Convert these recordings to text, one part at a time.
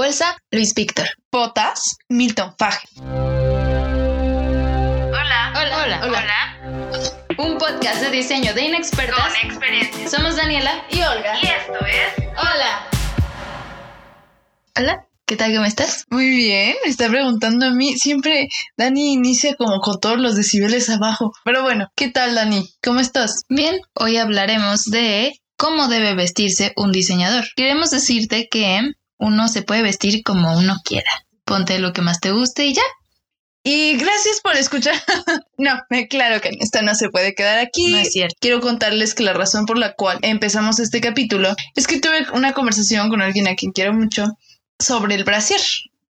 Bolsa, Luis Víctor. Botas, Milton Faje. Hola. Hola. Hola. Hola. Un podcast de diseño de inexpertas. Con experiencia. Somos Daniela Y Olga. Y esto es Hola. Hola. ¿Qué tal? ¿Cómo estás? Muy bien, me está preguntando a mí. Siempre Dani inicia como con todos los decibeles abajo. Pero bueno, ¿qué tal, Dani? ¿Cómo estás? Bien, hoy hablaremos de cómo debe vestirse un diseñador. Queremos decirte que uno se puede vestir como uno quiera. Ponte lo que más te guste y ya. Y gracias por escuchar. no, claro que esto no se puede quedar aquí. No es cierto. Quiero contarles que la razón por la cual empezamos este capítulo es que tuve una conversación con alguien a quien quiero mucho sobre el brasier.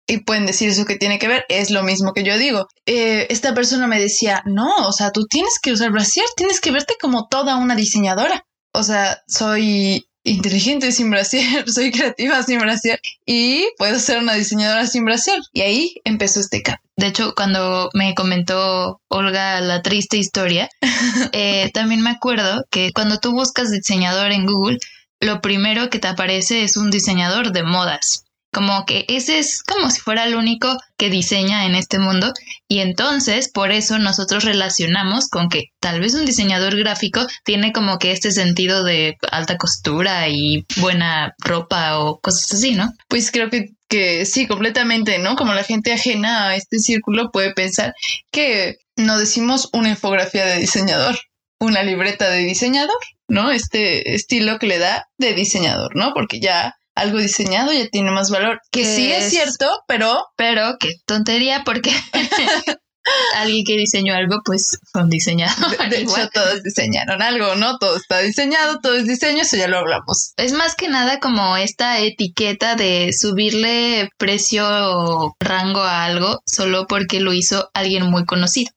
Y pueden decir eso que tiene que ver, es lo mismo que yo digo. Eh, esta persona me decía, no, o sea, tú tienes que usar brasier, tienes que verte como toda una diseñadora. O sea, soy inteligente sin brasier, soy creativa sin brasier y puedo ser una diseñadora sin brasier. Y ahí empezó este cap. De hecho, cuando me comentó Olga la triste historia, eh, también me acuerdo que cuando tú buscas diseñador en Google, lo primero que te aparece es un diseñador de modas. Como que ese es como si fuera el único que diseña en este mundo y entonces por eso nosotros relacionamos con que tal vez un diseñador gráfico tiene como que este sentido de alta costura y buena ropa o cosas así, ¿no? Pues creo que, que sí, completamente, ¿no? Como la gente ajena a este círculo puede pensar que no decimos una infografía de diseñador, una libreta de diseñador, ¿no? Este estilo que le da de diseñador, ¿no? Porque ya algo diseñado ya tiene más valor. Que sí es Es- cierto, pero Pero qué tontería porque alguien que diseñó algo pues fue un diseñador. de, hecho todos diseñaron algo, ¿no? Todo está diseñado, todo es diseño, eso ya lo hablamos. Es más que nada como esta etiqueta de subirle precio o rango a algo solo porque lo hizo alguien muy conocido.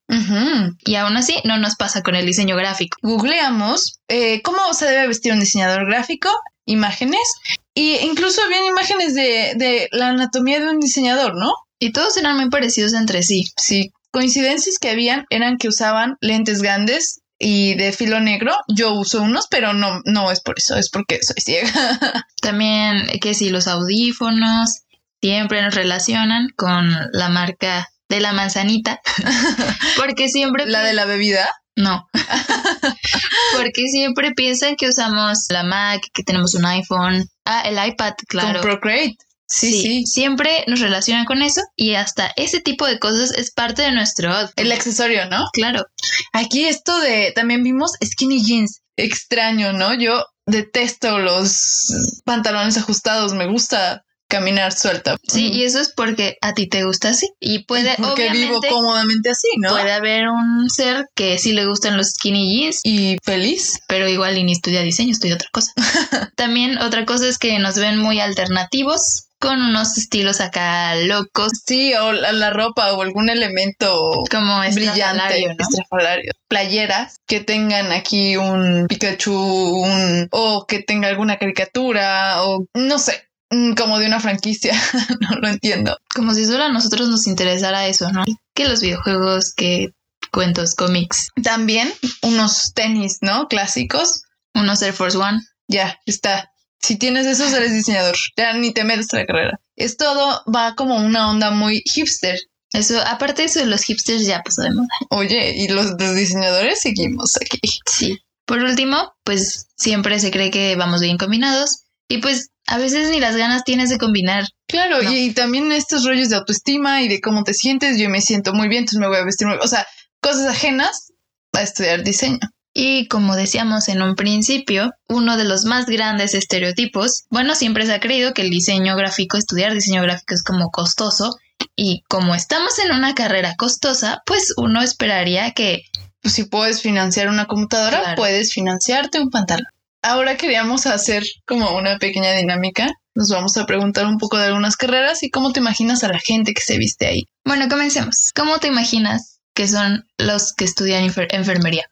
Y aún así no nos pasa con el diseño gráfico. googleamos eh, cómo se debe vestir un diseñador gráfico, imágenes, e incluso habían imágenes de, de la anatomía de un diseñador, ¿no? Y todos eran muy parecidos entre sí. Sí, coincidencias que habían eran que usaban lentes grandes y de filo negro. Yo uso unos, pero no, no es por eso, es porque soy ciega. También que si los audífonos siempre nos relacionan con la marca de la manzanita. Porque siempre... la de la bebida. No. Porque siempre piensan que usamos la Mac, que tenemos un iPhone. Ah, el iPad, claro. Con Procreate. Sí, sí. Siempre nos relacionan con eso y hasta ese tipo de cosas es parte de nuestro outfit. El accesorio, ¿no? Claro. Aquí esto de, también vimos skinny jeans. Extraño, ¿no? Yo detesto los pantalones ajustados, me gusta caminar suelta. Sí, Ujú. y eso es porque a ti te gusta así. Y puede, porque vivo cómodamente así, ¿no? puede haber un ser que sí le gustan los skinny jeans, Y feliz. pero igual y ni estudia diseño, estudia otra cosa. También otra cosa es que nos ven muy alternativos, con unos estilos acá locos, Sí, o la, la ropa o algún elemento como brillante, ¿no? estrafalario. Playeras que tengan aquí un Pikachu, un, o que tenga alguna caricatura, o no sé, mm, como de una franquicia. no lo entiendo. Como si solo a nosotros nos interesara eso, ¿no? Que los videojuegos, que cuentos, cómics, También unos tenis, ¿no? Clásicos. unos Air Force One. Ya, está. Si tienes esos, eres diseñador. Ya ni te metes a la carrera. Es todo, va como una onda muy hipster. Eso, aparte de eso, los hipsters ya pasó de moda. Oye, y los, los diseñadores seguimos aquí. Sí. Por último, pues siempre se cree que vamos bien combinados y pues a veces ni las ganas tienes de combinar. Claro, No. y, y también estos rollos de autoestima y de cómo te sientes. Yo me siento muy bien, entonces me voy a vestir muy O sea, cosas ajenas a estudiar diseño. Y como decíamos en un principio, uno de los más grandes estereotipos, bueno, siempre se ha creído que el diseño gráfico, estudiar diseño gráfico es como costoso y como estamos en una carrera costosa, pues uno esperaría que Pues si puedes financiar una computadora, Claro. puedes financiarte un pantalón. Ahora queríamos hacer como una pequeña dinámica. Nos vamos a preguntar un poco de algunas carreras y cómo te imaginas a la gente que se viste ahí. Bueno, comencemos. ¿Cómo te imaginas que son los que estudian enfer- enfermería?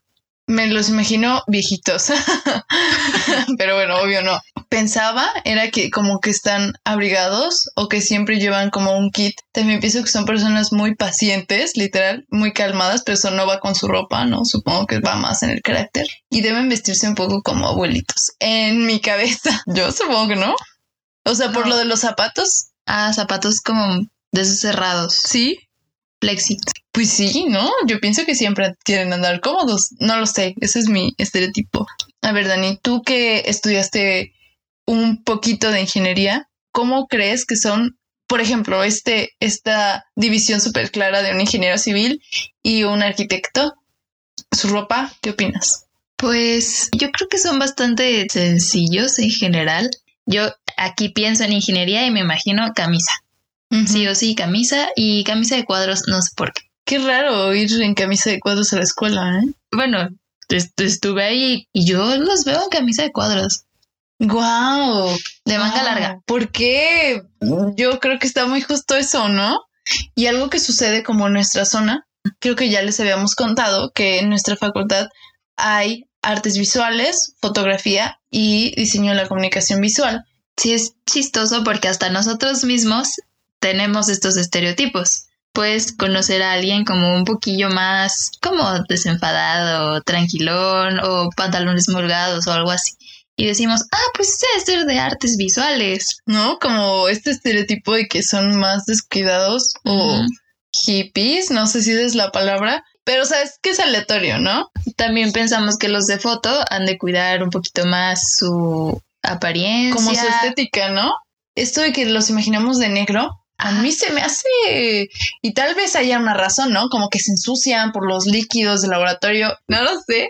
Me los imagino viejitos. Pero bueno, obvio no. Pensaba era que como que están abrigados o que siempre llevan como un kit. También pienso que son personas muy pacientes, literal, muy calmadas, pero eso no va con su ropa, ¿no? Supongo que va más en el carácter. Y deben vestirse un poco como abuelitos. En mi cabeza. Yo supongo que no. O sea, por lo de los zapatos, Ah, zapatos como de esos cerrados. Sí. Flexi. Pues sí, ¿no? Yo pienso que siempre quieren andar cómodos. No lo sé, ese es mi estereotipo. A ver, Dani, tú que estudiaste un poquito de ingeniería, ¿cómo crees que son, por ejemplo, este, esta división súper clara de un ingeniero civil y un arquitecto? Su ropa, ¿qué opinas? Pues yo creo que son bastante sencillos en general. Yo aquí pienso en ingeniería y me imagino camisa. Sí o sí, camisa y camisa de cuadros, no sé por qué. Qué raro ir en camisa de cuadros a la escuela, ¿eh? Bueno, estuve ahí y yo los veo en camisa de cuadros. Guau, de manga larga. ¿Por qué? Yo creo que está muy justo eso, ¿no? Y algo que sucede como en nuestra zona, creo que ya les habíamos contado que en nuestra facultad hay artes visuales, fotografía y diseño de la comunicación visual. Sí, es chistoso porque hasta nosotros mismos tenemos estos estereotipos. Puedes conocer a alguien como un poquillo más como desenfadado, tranquilón o pantalones molgados o algo así. Y decimos, ah, pues es ser de artes visuales. ¿No? Como este estereotipo de que son más descuidados o hippies, no sé si es la palabra, pero sabes que es aleatorio, ¿no? También pensamos que los de foto han de cuidar un poquito más su apariencia. Como su estética, ¿no? Esto de que los imaginamos de negro, a mí se me hace, y tal vez haya una razón, ¿no? Como que se ensucian por los líquidos del laboratorio, no lo sé,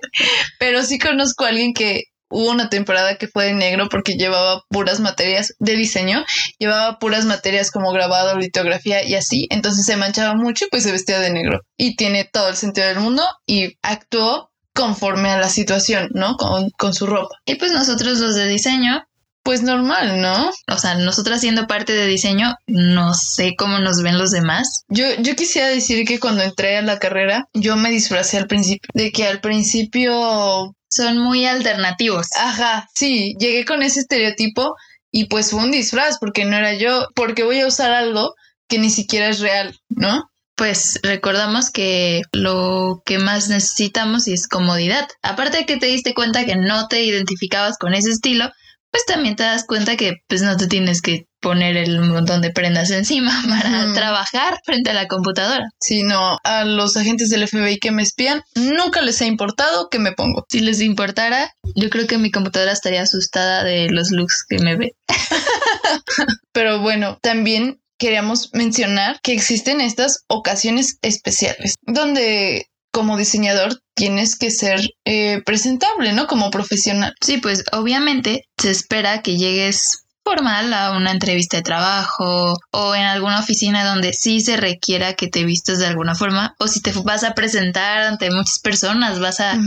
pero sí conozco a alguien que hubo una temporada que fue de negro porque llevaba puras materias de diseño, llevaba puras materias como grabado, litografía y así, entonces se manchaba mucho y pues se vestía de negro y tiene todo el sentido del mundo y actuó conforme a la situación, ¿no? Con, con su ropa. Y pues nosotros los de diseño pues normal, ¿no? O sea, nosotras siendo parte de diseño, no sé cómo nos ven los demás. Yo, yo quisiera decir que cuando entré a la carrera, yo me disfracé al principio, de que al principio son muy alternativos. Ajá, sí, llegué con ese estereotipo y pues fue un disfraz porque no era yo, porque voy a usar algo que ni siquiera es real, ¿no? Pues recordamos que lo que más necesitamos es comodidad. Aparte de que te diste cuenta que no te identificabas con ese estilo, pues también te das cuenta que pues no te tienes que poner el montón de prendas encima para trabajar frente a la computadora. Si no, a los agentes del FBI que me espían, nunca les ha importado que me pongo. Si les importara, yo creo que mi computadora estaría asustada de los looks que me ve. Pero bueno, también queríamos mencionar que existen estas ocasiones especiales donde como diseñador tienes que ser eh, presentable, ¿no? Como profesional. Sí, pues obviamente se espera que llegues formal a una entrevista de trabajo o en alguna oficina donde sí se requiera que te vistas de alguna forma o si te vas a presentar ante muchas personas, vas a...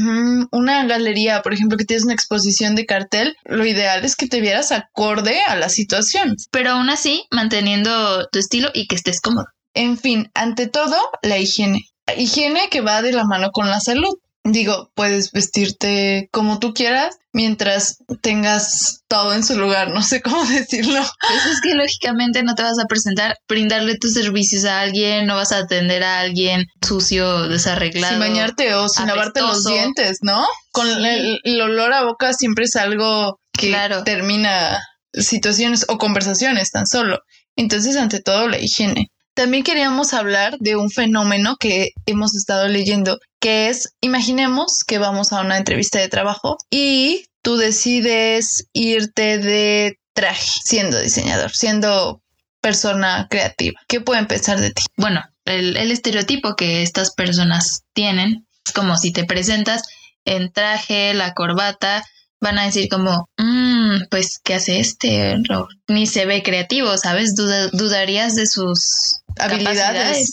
Una galería, por ejemplo, que tienes una exposición de cartel, lo ideal es que te vieras acorde a la situación. Pero aún así, manteniendo tu estilo y que estés cómodo. En fin, ante todo, la higiene higiene que va de la mano con la salud. Digo, puedes vestirte como tú quieras mientras tengas todo en su lugar, no sé cómo decirlo. Pues es que lógicamente no te vas a presentar, brindarle tus servicios a alguien, no vas a atender a alguien sucio, desarreglado. Sin bañarte o sin lavarte los dientes, ¿no? Con el, olor a boca siempre es algo que termina situaciones o conversaciones tan solo. Entonces, ante todo, la higiene. También queríamos hablar de un fenómeno que hemos estado leyendo, que es, imaginemos que vamos a una entrevista de trabajo y tú decides irte de traje siendo diseñador, siendo persona creativa. ¿Qué pueden pensar de ti? Bueno, el, estereotipo que estas personas tienen es como si te presentas en traje, la corbata, van a decir como, mmm, pues, ¿qué hace este? ni se ve creativo, ¿sabes? dudarías de sus habilidades.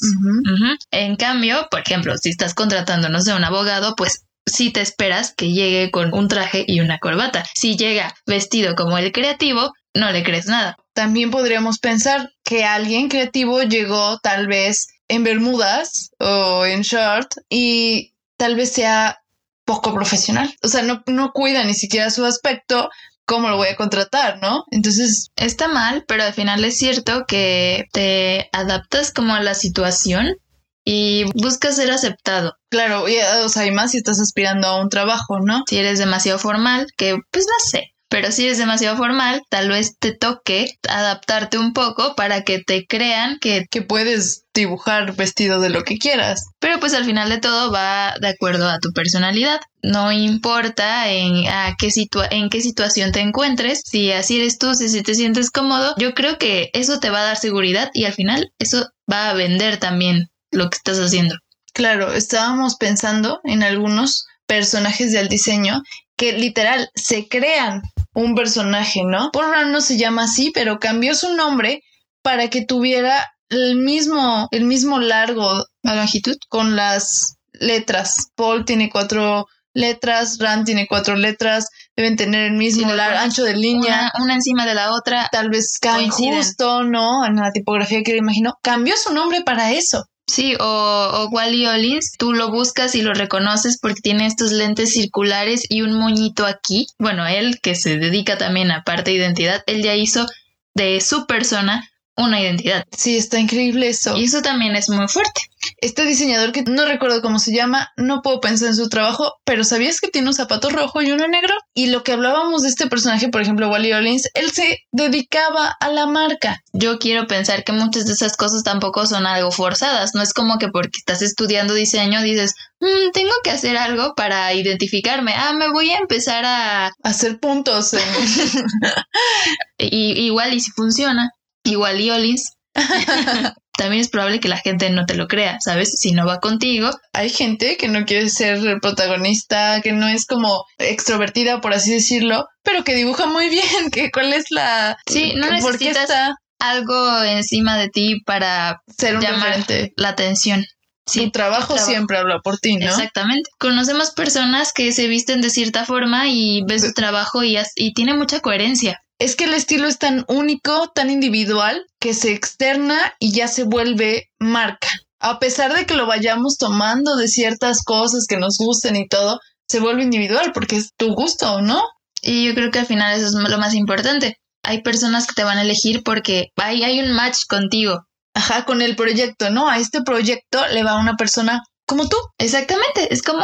En cambio, por ejemplo, si estás contratando, no sé, un abogado, pues sí te esperas que llegue con un traje y una corbata. Si llega vestido como el creativo, no le crees nada. También podríamos pensar que alguien creativo llegó tal vez en bermudas o en short y tal vez sea poco profesional. O sea, no, no cuida ni siquiera su aspecto ¿cómo lo voy a contratar, no? Entonces... Está mal, pero al final es cierto que te adaptas como a la situación y buscas ser aceptado. Claro, y, o sea, y más si estás aspirando a un trabajo, ¿no? Si eres demasiado formal, que pues no sé. Pero si eres demasiado formal, tal vez te toque adaptarte un poco para que te crean que... Que puedes dibujar vestido de lo que quieras. Pero pues al final de todo va de acuerdo a tu personalidad. No importa en, a qué en qué situación te encuentres, si así eres tú, si te sientes cómodo, yo creo que eso te va a dar seguridad y al final eso va a vender también lo que estás haciendo. Claro, estábamos pensando en algunos personajes del diseño que literal se crean un personaje, ¿no? Por no se llama así, pero cambió su nombre para que tuviera el mismo, el mismo largo, la longitud, con las letras. Paul tiene cuatro letras, Rand tiene cuatro letras, deben tener el mismo ancho de línea. Una, encima de la otra. Tal vez justo, ¿no? En la tipografía que le imagino. Cambió su nombre para eso. Sí, o, o Wally Olis, tú lo buscas y lo reconoces porque tiene estos lentes circulares y un moñito aquí. Bueno, él que se dedica también a parte de identidad, él ya hizo de su persona una identidad. Sí, está increíble eso. Y eso también es muy fuerte. Este diseñador que no recuerdo cómo se llama, no puedo pensar en su trabajo, pero ¿sabías que tiene un zapato rojo y uno negro? Y lo que hablábamos de este personaje, por ejemplo, Wally Ollins, él se dedicaba a la marca. Yo quiero pensar que muchas de esas cosas tampoco son algo forzadas. No es como que porque estás estudiando diseño dices, mm, tengo que hacer algo para identificarme. Ah, me voy a empezar a hacer puntos. y, igual y si funciona igual y Olins, también es probable que la gente no te lo crea, ¿sabes? Si no va contigo. Hay gente que no quiere ser protagonista, que no es como extrovertida, por así decirlo, pero que dibuja muy bien, que cuál es la... Sí, no necesitas algo encima de ti para ser un llamar la atención. Sí, tu trabajo, siempre habla por ti, ¿no? Exactamente. Conocemos personas que se visten de cierta forma y ves su trabajo y, y tiene mucha coherencia es que el estilo es tan único, tan individual, que se externa y ya se vuelve marca. A pesar de que lo vayamos tomando de ciertas cosas que nos gusten y todo, se vuelve individual porque es tu gusto, ¿no? Y yo creo que al final eso es lo más importante. Hay personas que te van a elegir porque hay, hay un match contigo. Ajá, con el proyecto, ¿no? A este proyecto le va una persona como tú. Exactamente, es como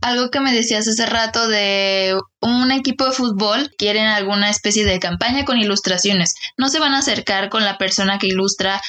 algo que me decías hace rato de un equipo de fútbol, quieren alguna especie de campaña con ilustraciones. No se van a acercar con la persona que ilustra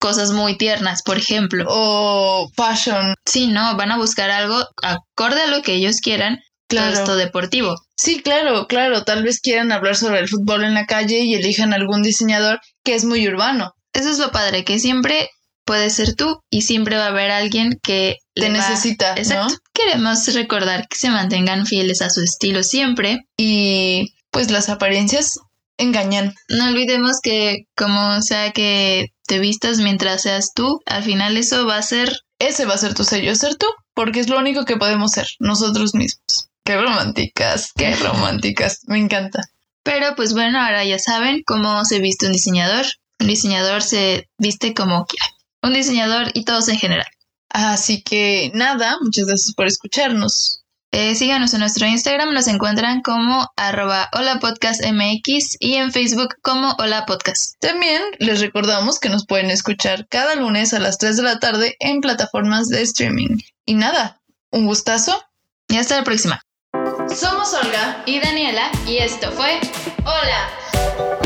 cosas muy tiernas, por ejemplo. O fashion. Sí, no, van a buscar algo acorde a lo que ellos quieran. Claro. Esto deportivo. Sí, claro, claro. Tal vez quieran hablar sobre el fútbol en la calle y elijan algún diseñador que es muy urbano. Eso es lo padre, que siempre puedes ser tú y siempre va a haber alguien que te necesita. Exacto. Queremos recordar que se mantengan fieles a su estilo siempre y pues las apariencias engañan. No olvidemos que como sea que te vistas mientras seas tú, al final eso va a ser... Ese va a ser tu sello, ser tú, porque es lo único que podemos ser, nosotros mismos. Qué románticas, qué románticas, me encanta. Pero pues bueno, ahora ya saben cómo se viste un diseñador. Un diseñador se viste como quiera un diseñador y todos en general. Así que nada, muchas gracias por escucharnos. Eh, síganos en nuestro Instagram, nos encuentran como arroba hola podcast mx y en Facebook como hola podcast. También les recordamos que nos pueden escuchar cada lunes a las 3 de la tarde en plataformas de streaming. Y nada, un gustazo y hasta la próxima. Somos Olga y Daniela y esto fue Hola.